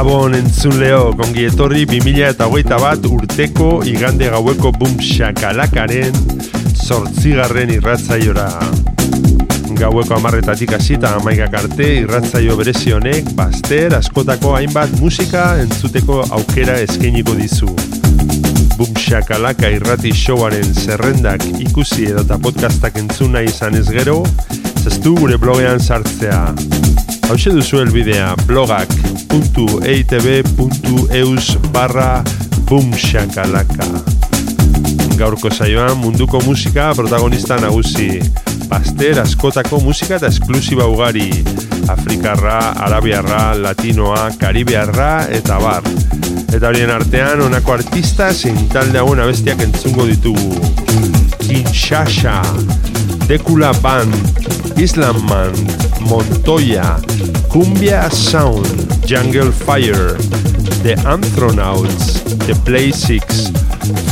Gabon entzun leo, kongi etorri 2008 bat urteko igande gaueko bum shakalakaren sortzigarren irratzaiora. Gaueko amarretatik hasita amaikak arte irratzaio berezionek, baster, askotako hainbat musika entzuteko aukera eskainiko dizu. Bum shakalaka irrati showaren zerrendak ikusi edo podcastak entzun nahi izan ez gero, gure blogean sartzea hause duzu elbidea blogak.eitb.eus barra bumxakalaka Gaurko saioan munduko musika protagonista nagusi Baster askotako musika eta esklusiba ugari Afrikarra, Arabiarra, Latinoa, Karibiarra eta bar Eta horien artean honako artista zintalde hauen abestiak entzungo ditugu Kinshasa, Tecula Band, Islam Montoya, Cumbia Sound, Jungle Fire, The Anthronauts, The Play Six,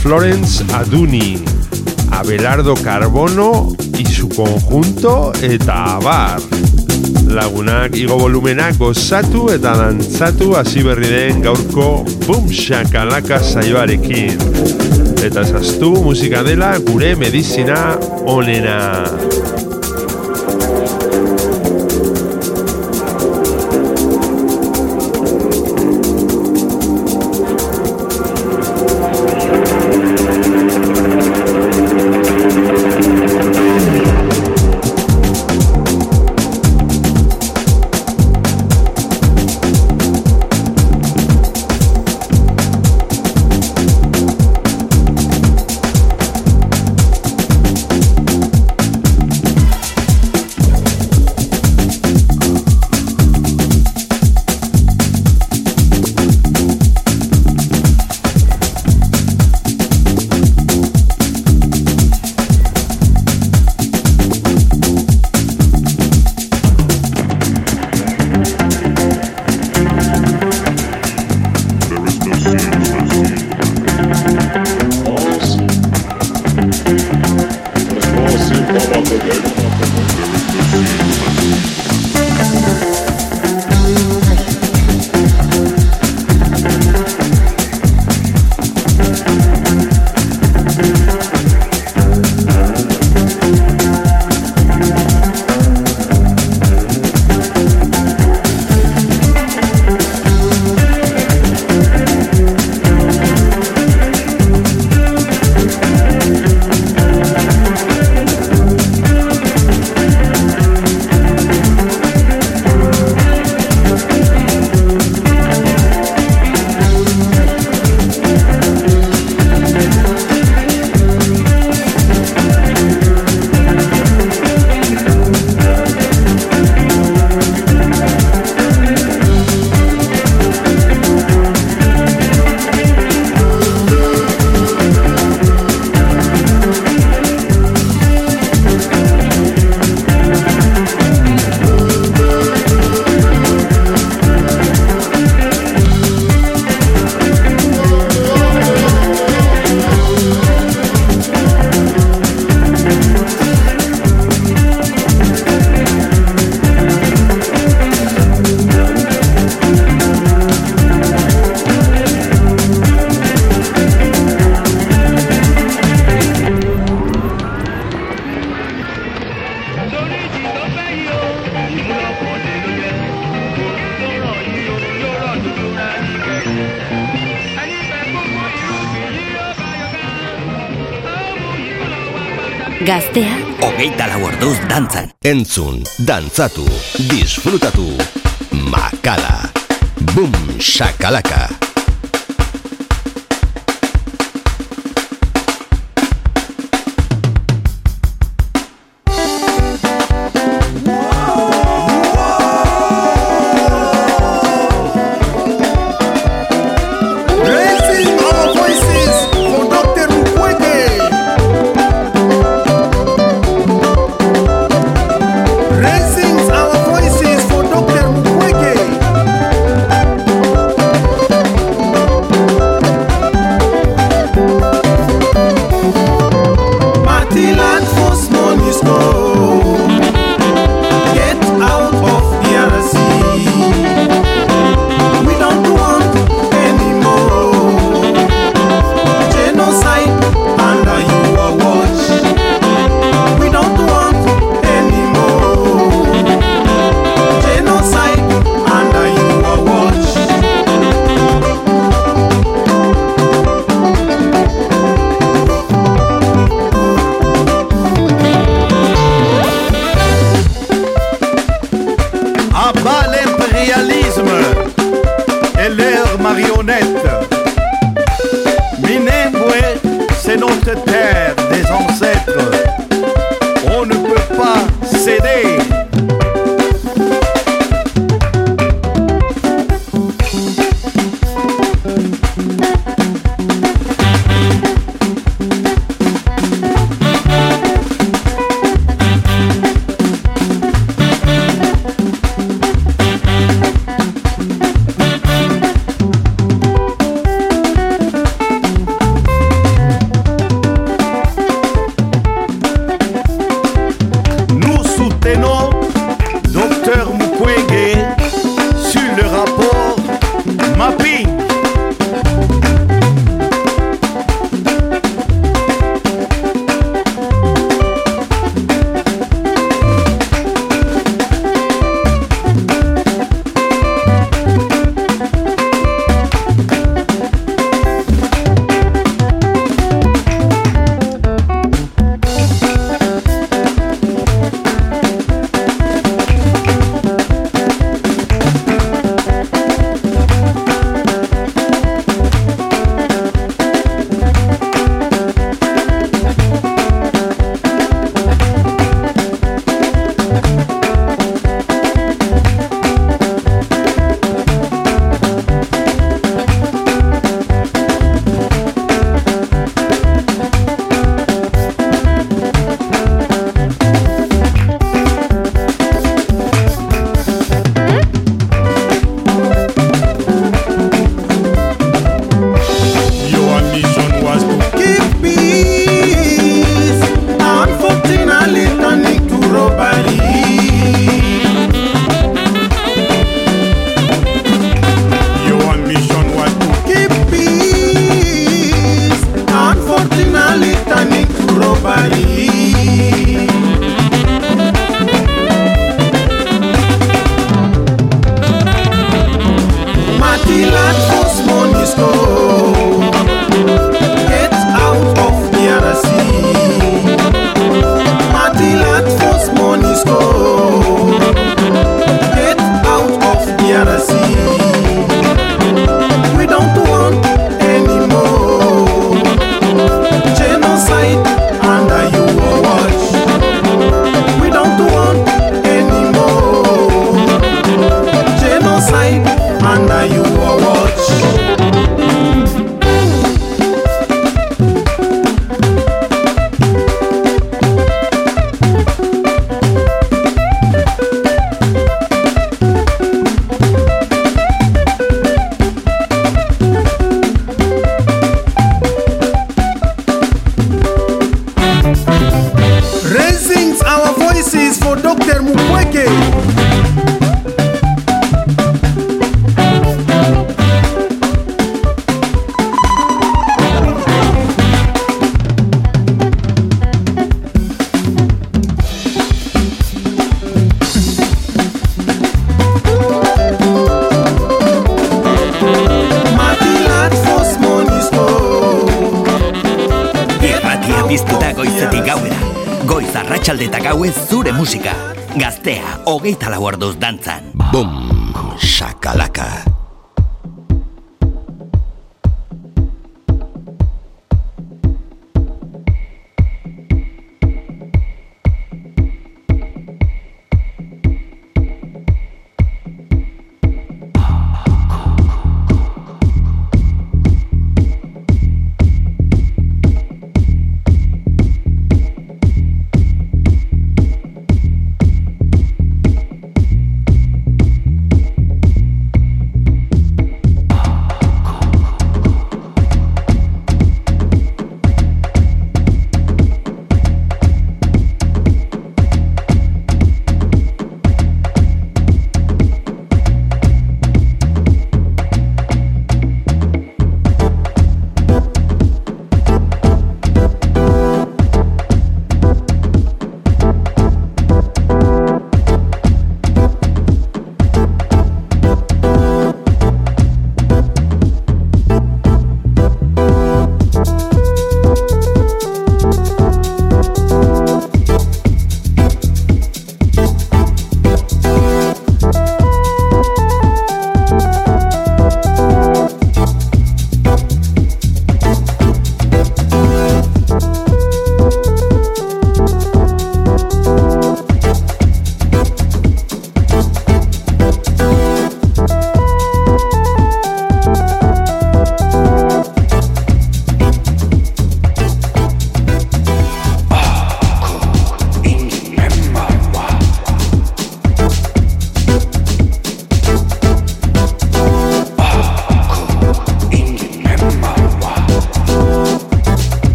Florence Aduni, Abelardo Carbono y su conjunto eta Lagunak igo volumenak gozatu eta dantzatu hasi den gaurko Boom Shakalaka saioarekin. eta zaztu musika dela gure medizina onena. Gure Dantzatu, disfrutatu, makala, bum, Bum, shakalaka.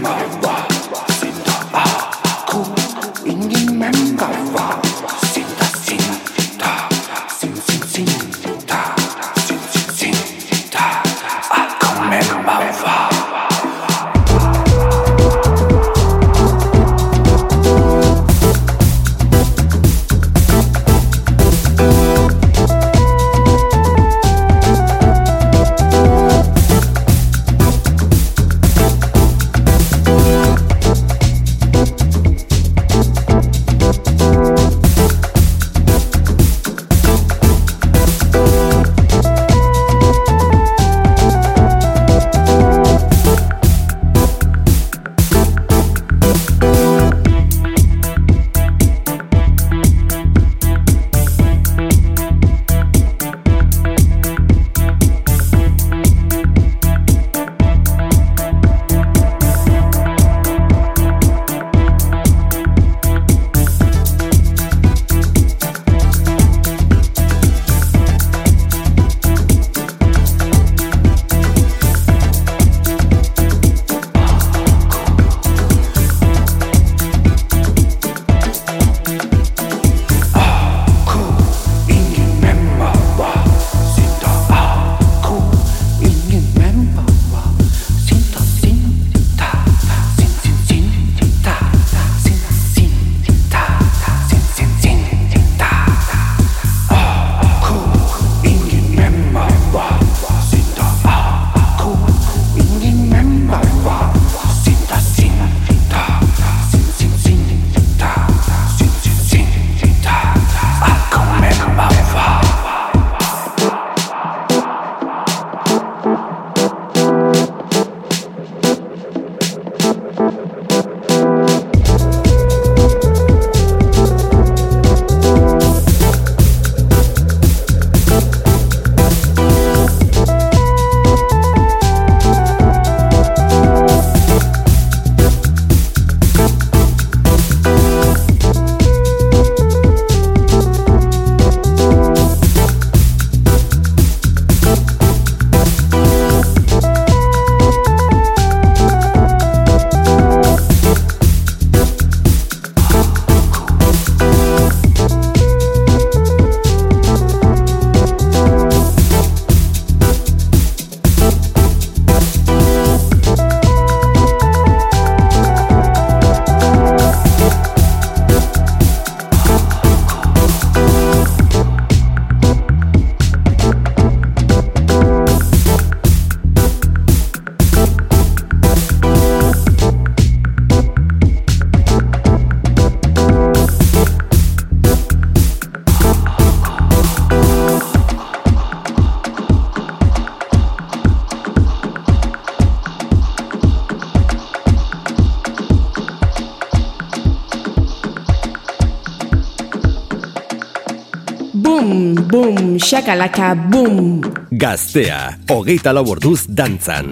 my body. Shakalaka boom! Gaztea, hogeita lau dantzan.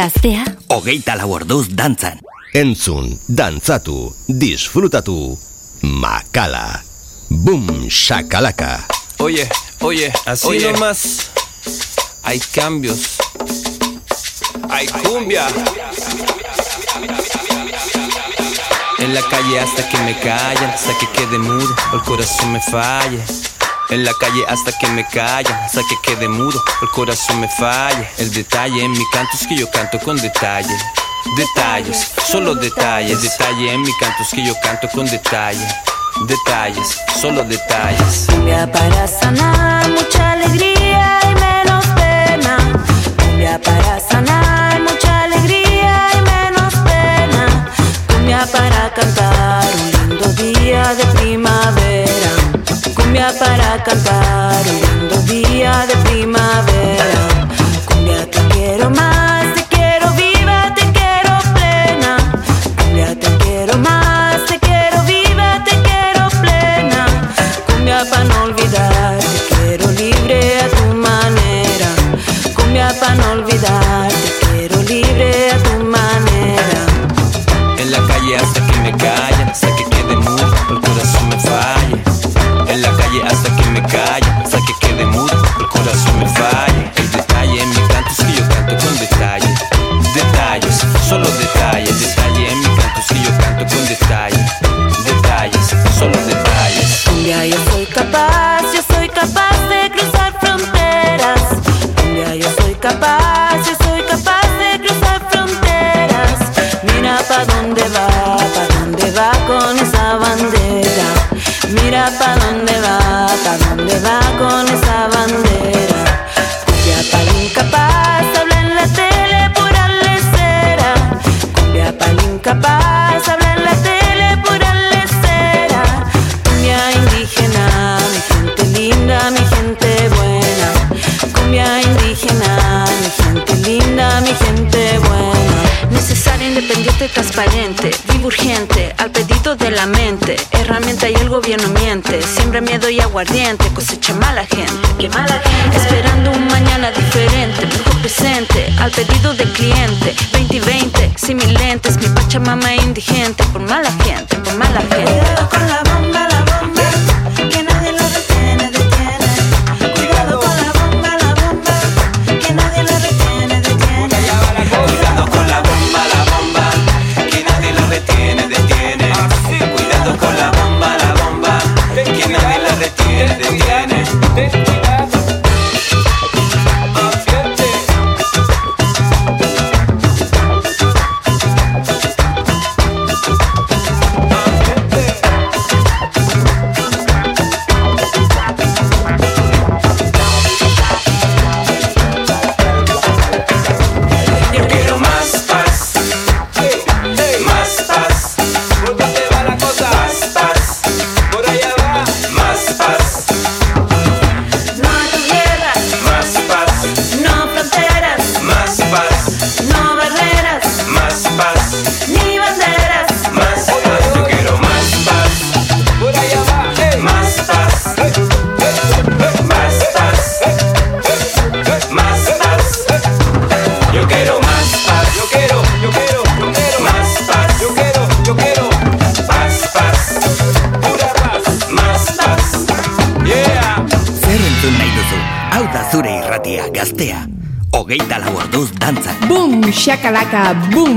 Gaztea Ogeita Danzan Enzun, danza tu, dantzatu, disfrutatu Makala Boom, shakalaka Oye, oye, así oye. nomás Hay cambios Hay cumbia En la calle hasta que me callan Hasta que quede mudo o el corazón me falle en la calle hasta que me calla, hasta que quede mudo, el corazón me falla. El detalle en mi canto es que yo canto con detalle. Detalles, solo detalles. Detalle en mi canto es que yo canto con detalle. Detalles, solo detalles. Cumbia para sanar, mucha alegría y menos pena. Cumbia para sanar, mucha alegría y menos pena. Cumbia para cantar, un lindo día de primavera para cantar un lindo día de primavera. Cumbia te quiero más, te quiero viva, te quiero plena. Cumbia te quiero más, te quiero viva, te quiero plena. Cumbia pa' no olvidar, te quiero libre a tu manera. Cumbia pa' no olvidar, te quiero libre a tu manera. En la calle hasta que me calle miedo y aguardiente cosecha mala gente, que mala gente. Esperando un mañana diferente, poco presente, al pedido del cliente. 2020, sin mis lentes, mi pachamama indigente, por mala gente, por mala gente. Acabou. Tá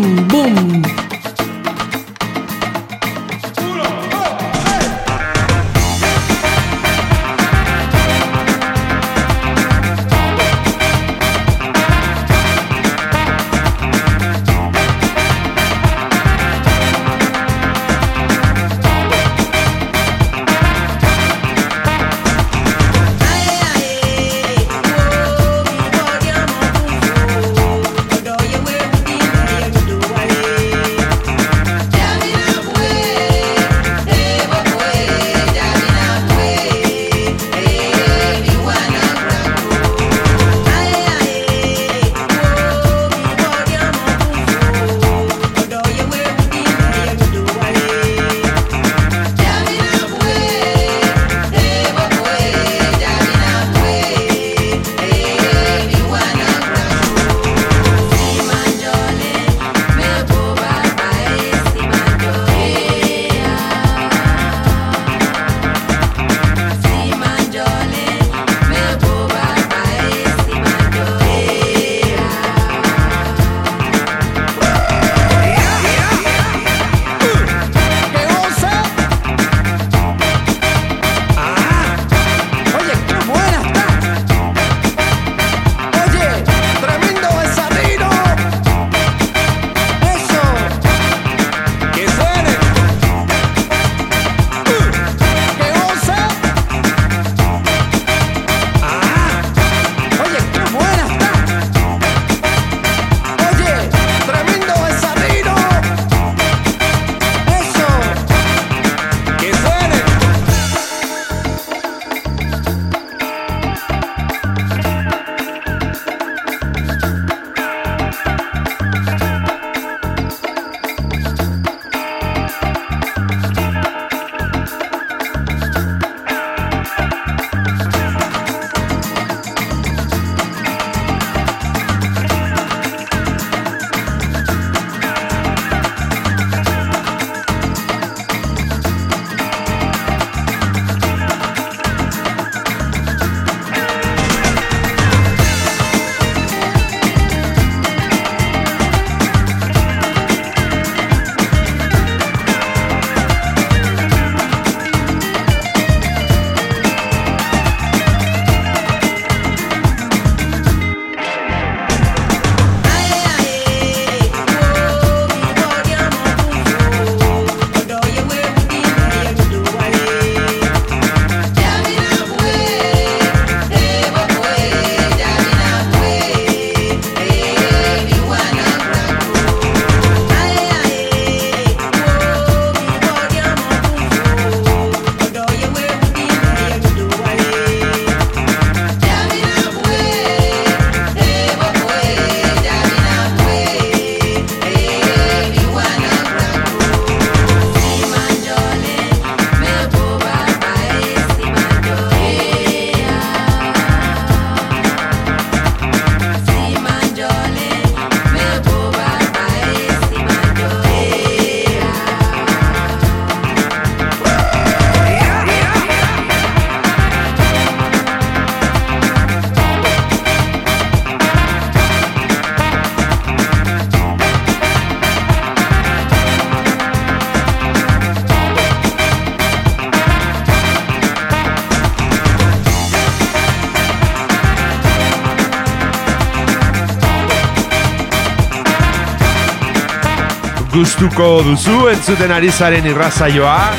gustuko duzu entzuten ari zaren irrazaioa,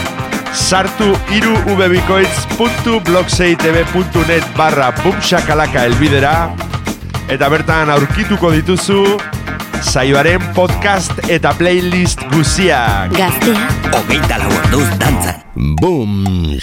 sartu iru ubebikoitz.blogseitb.net barra bumxakalaka elbidera, eta bertan aurkituko dituzu saioaren podcast eta playlist guziak. Gaztea. Ogeita lau orduz dantzan. Bum,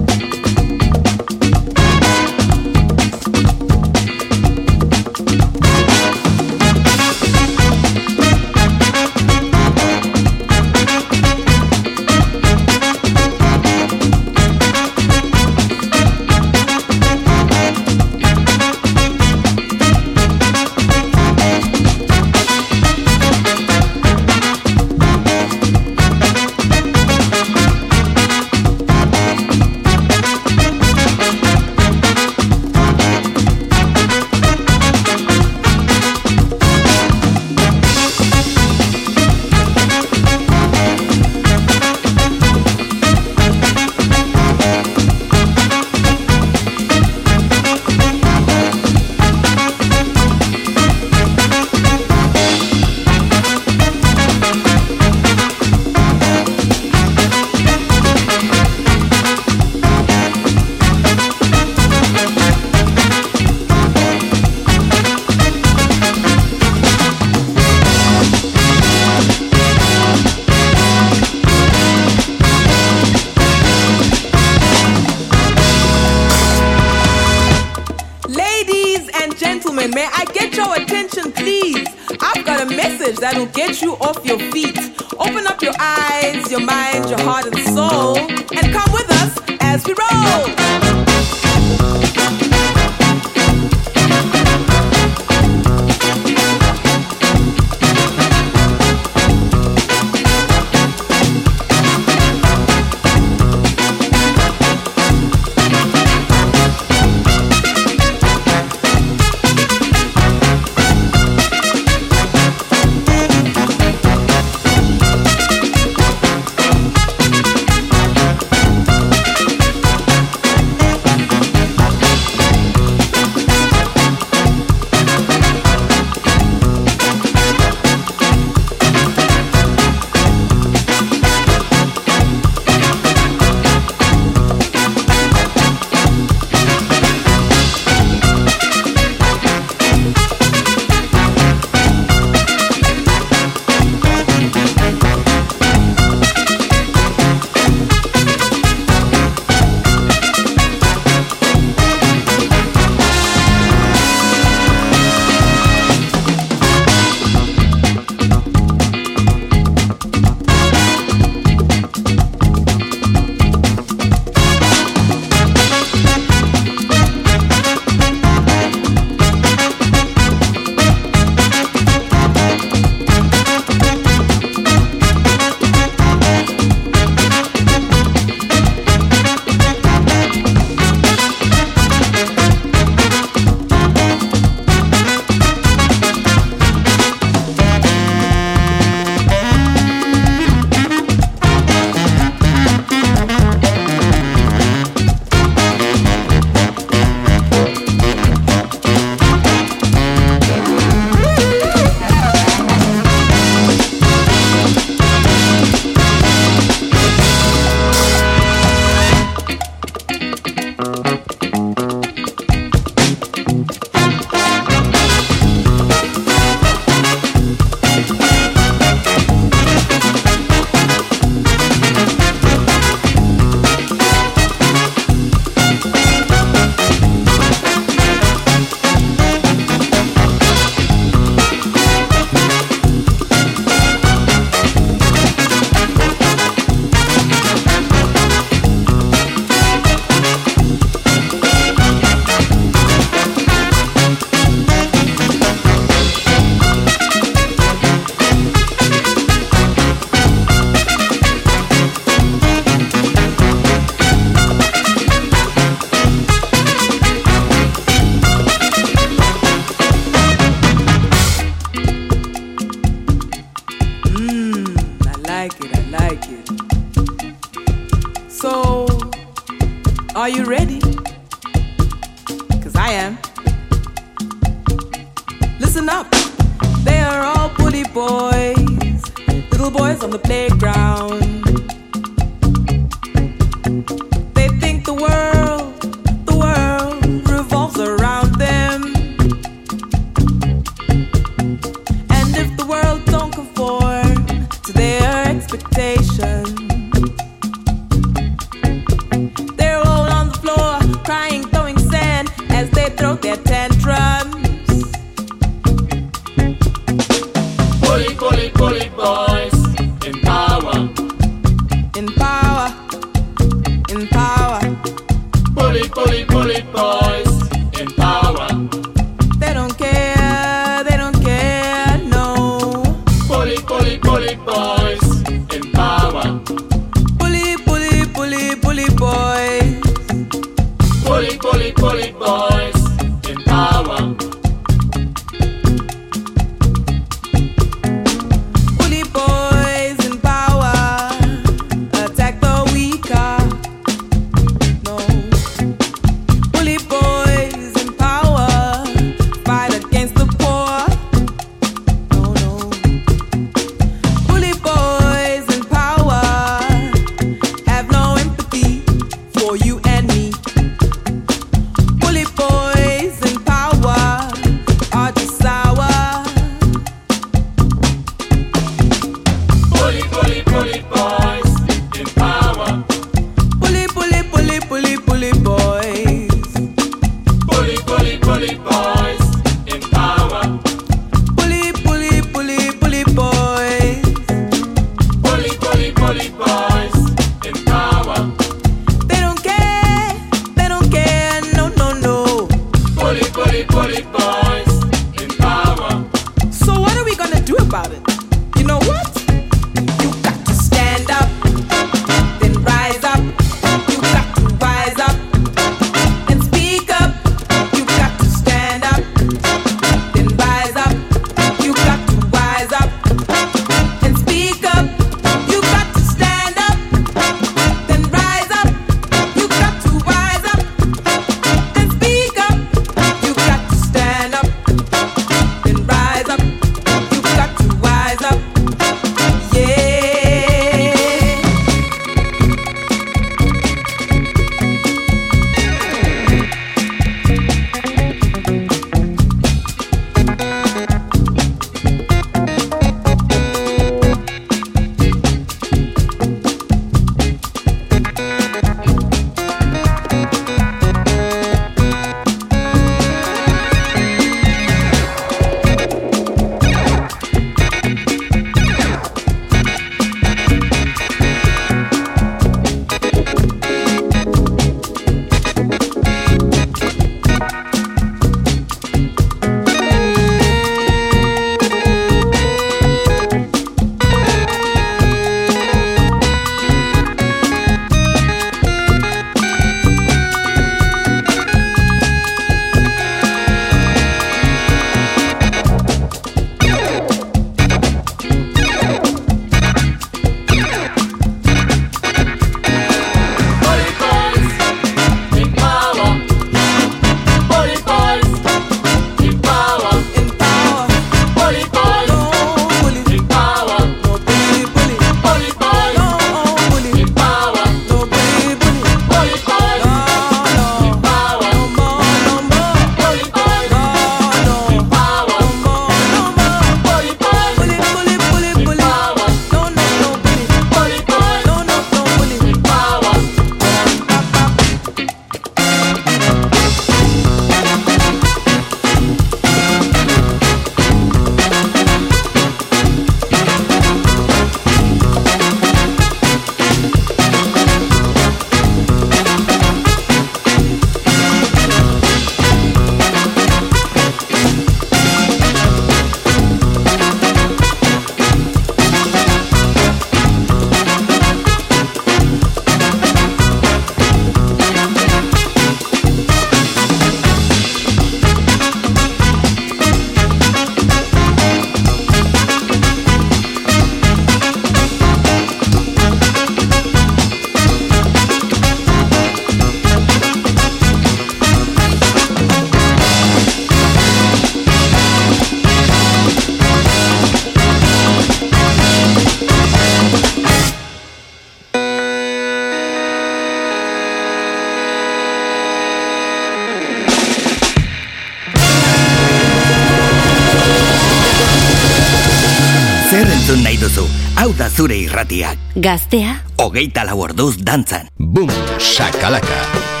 irratiak. Gaztea. Ogeita lau orduz dantzan. Bum, sakalaka. Bum, sakalaka.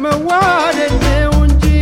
me ware ne unji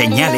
señal.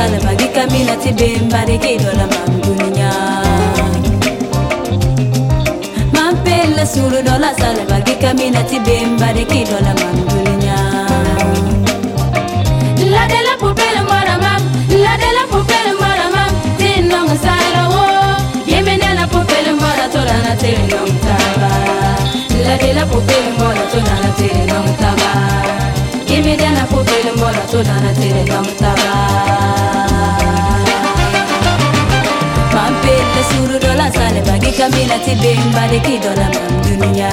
sala bagi kami nanti kamina tibemba regedola mangunya mampela suru dola sala bagi kamina tibemba regedola mangunya la de la poupelle mara mam la de la poupelle mara mam tinong sala wo yemene la poupelle mara tola na tinong taba la de la poupelle mara tola na tinong taba yemene la poupelle La la na tere tam taba Pampit le suru que sale bagi kamila la balik ki la mam dunia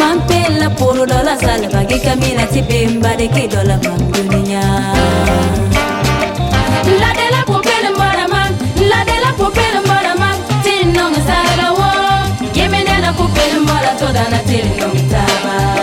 Mampit sala que dola sale bagi kamila tibing ki La de la pompele maraman La de la pompele maraman Tin nong sara wo la pompele mara toda na tere nong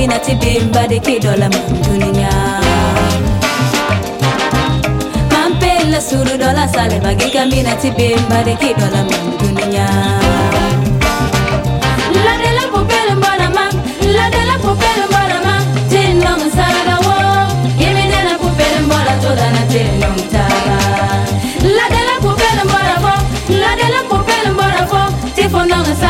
Kina tibimba di kidola mantuninya Mampela suru dola sale bagi kami na tibimba di kidola mantuninya La de la popele mbona ma La de la popele mbona mam Tino msaraga wo Yemi de la popele mbona toda na tino mtara La de la popele mbona wo La de la popele mbona wo Tifo nonga saraga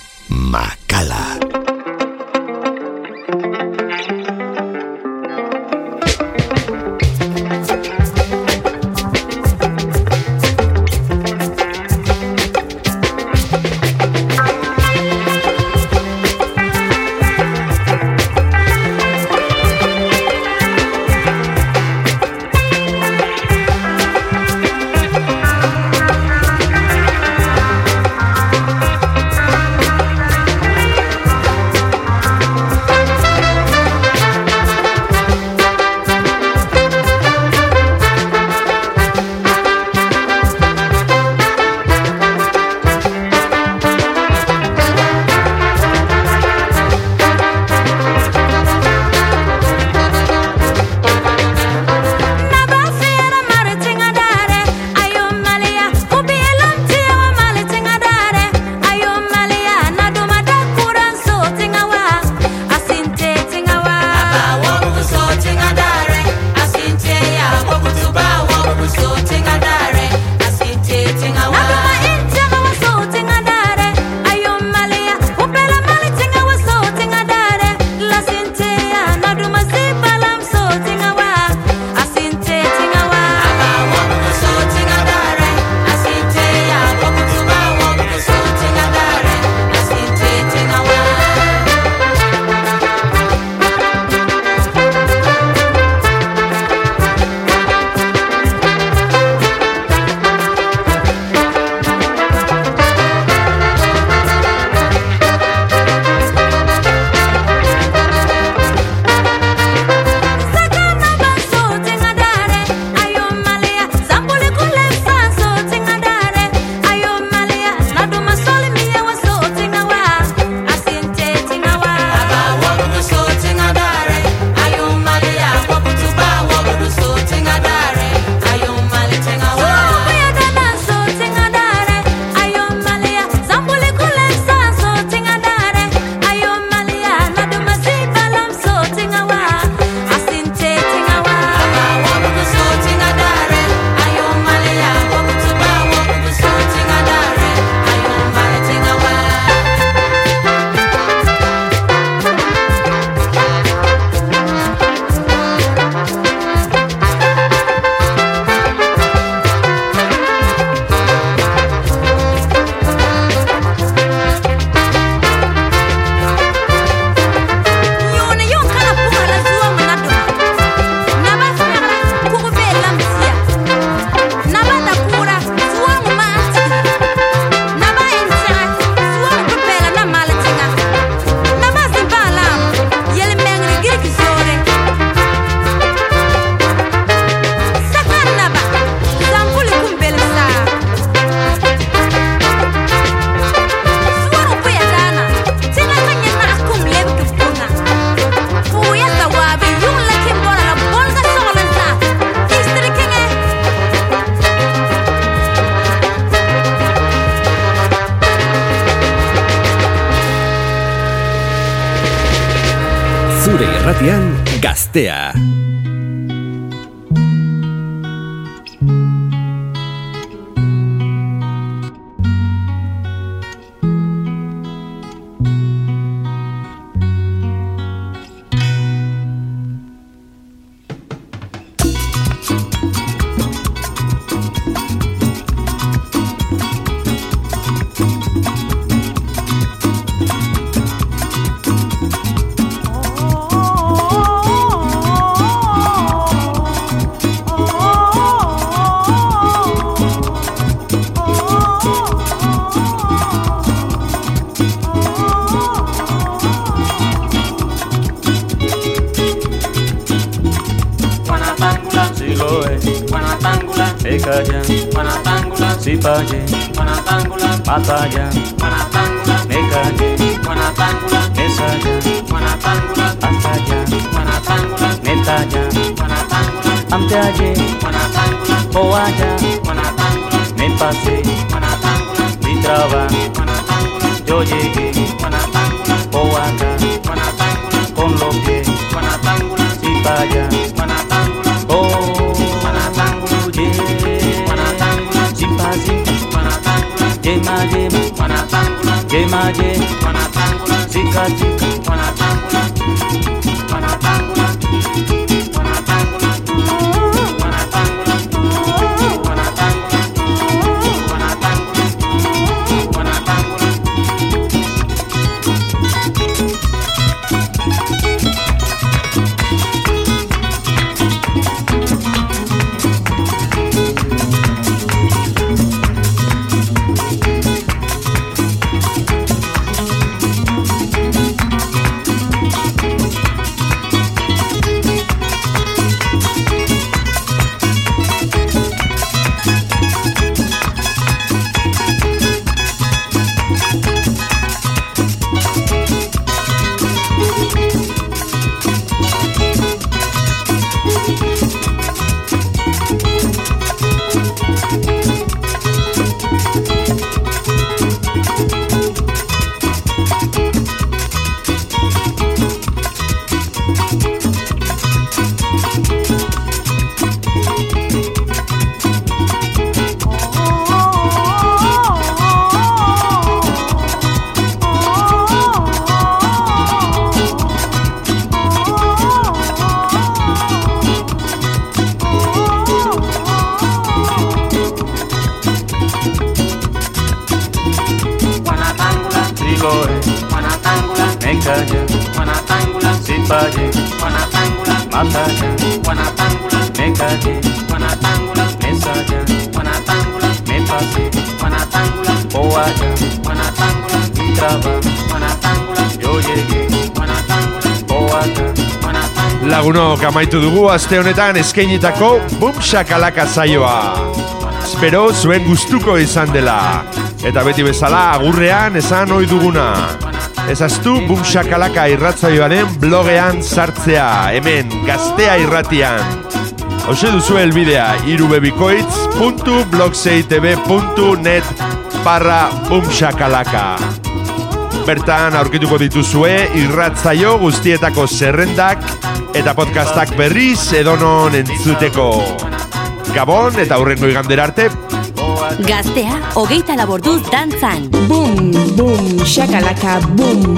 tea mtaje Moana Mempase Mitrava Yoyege Moana Con los pies Sin vaya Oh yeah Sin pase Yema yema Yema yema Sika sika Matalla, Juana Ángula, Sin Valle, Juana Ángula, Matalla, Juana Ángula, Me callé, Juana Ángula, Me ensaya, Juana Ángula, Me Lagunok, amaitu dugu, aste honetan eskeinitako bumxakalaka zaioa. Espero zuen gustuko izan dela. Eta beti bezala agurrean esan ohi duguna. Ezaztu Bumxakalaka irratzaioaren blogean sartzea, hemen, gaztea irratian. Hose duzu helbidea, irubebikoitz.blogzeitebe.net barra Bumxakalaka. Bertan aurkituko dituzue irratzaio guztietako zerrendak eta podcastak berriz edonon entzuteko. Gabon eta hurrengo igandera arte, Gaztea, hogeita laborduz dantzan. Bum, bum, shakalaka, bum.